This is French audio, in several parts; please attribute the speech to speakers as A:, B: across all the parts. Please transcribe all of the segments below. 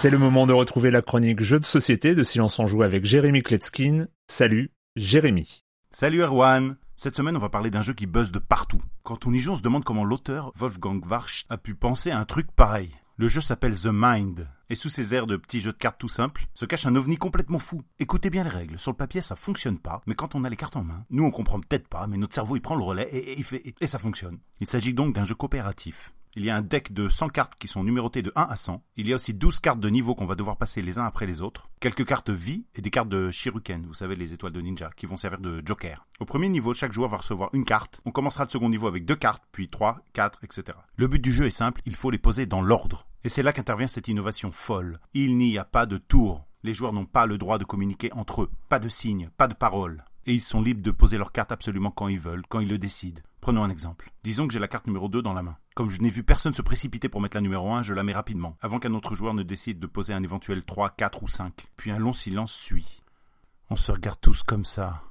A: C'est le moment de retrouver la chronique Jeux de société de Silence en Joue avec Jérémy Kletskin. Salut, Jérémy.
B: Salut Erwan Cette semaine, on va parler d'un jeu qui buzz de partout. Quand on y joue, on se demande comment l'auteur, Wolfgang Warsch, a pu penser à un truc pareil. Le jeu s'appelle The Mind, et sous ces airs de petits jeux de cartes tout simples, se cache un ovni complètement fou. Écoutez bien les règles, sur le papier ça fonctionne pas, mais quand on a les cartes en main, nous on comprend peut-être pas, mais notre cerveau il prend le relais et ça fonctionne. Il s'agit donc d'un jeu coopératif. Il y a un deck de 100 cartes qui sont numérotées de 1 à 100. Il y a aussi 12 cartes de niveau qu'on va devoir passer les uns après les autres. Quelques cartes vie et des cartes de Shiruken, vous savez les étoiles de ninja, qui vont servir de joker. Au premier niveau, chaque joueur va recevoir une carte. On commencera le second niveau avec deux cartes, puis 3, 4, etc. Le but du jeu est simple, il faut les poser dans l'ordre. Et c'est là qu'intervient cette innovation folle. Il n'y a pas de tour. Les joueurs n'ont pas le droit de communiquer entre eux. Pas de signes, pas de paroles et ils sont libres de poser leur carte absolument quand ils veulent, quand ils le décident. Prenons un exemple. Disons que j'ai la carte numéro 2 dans la main. Comme je n'ai vu personne se précipiter pour mettre la numéro 1, je la mets rapidement, avant qu'un autre joueur ne décide de poser un éventuel 3, 4 ou 5. Puis un long silence suit. On se regarde tous comme ça.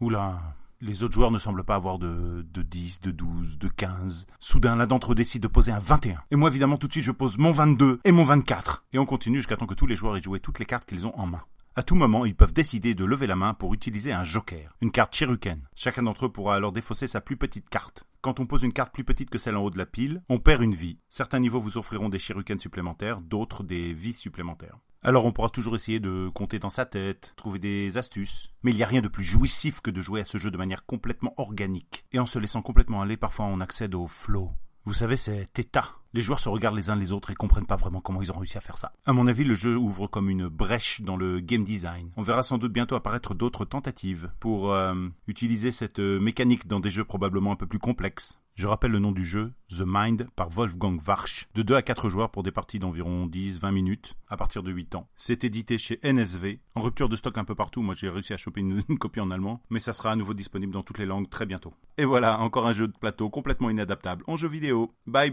B: Oula, les autres joueurs ne semblent pas avoir de, de 10, de 12, de 15. Soudain, l'un d'entre eux décide de poser un 21. Et moi, évidemment, tout de suite, je pose mon 22 et mon 24. Et on continue jusqu'à temps que tous les joueurs aient joué toutes les cartes qu'ils ont en main. À tout moment, ils peuvent décider de lever la main pour utiliser un joker, une carte Chiruken. Chacun d'entre eux pourra alors défausser sa plus petite carte. Quand on pose une carte plus petite que celle en haut de la pile, on perd une vie. Certains niveaux vous offriront des Chiruken supplémentaires, d'autres des vies supplémentaires. Alors on pourra toujours essayer de compter dans sa tête, trouver des astuces, mais il n'y a rien de plus jouissif que de jouer à ce jeu de manière complètement organique. Et en se laissant complètement aller, parfois on accède au flow, vous savez, c'est état. Les joueurs se regardent les uns les autres et comprennent pas vraiment comment ils ont réussi à faire ça. À mon avis, le jeu ouvre comme une brèche dans le game design. On verra sans doute bientôt apparaître d'autres tentatives pour euh, utiliser cette euh, mécanique dans des jeux probablement un peu plus complexes. Je rappelle le nom du jeu, The Mind par Wolfgang Warsch, de 2 à 4 joueurs pour des parties d'environ 10-20 minutes, à partir de 8 ans. C'est édité chez NSV, en rupture de stock un peu partout, moi j'ai réussi à choper une, copie en allemand, mais ça sera à nouveau disponible dans toutes les langues très bientôt. Et voilà, encore un jeu de plateau complètement inadaptable en jeu vidéo. Bye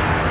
B: bye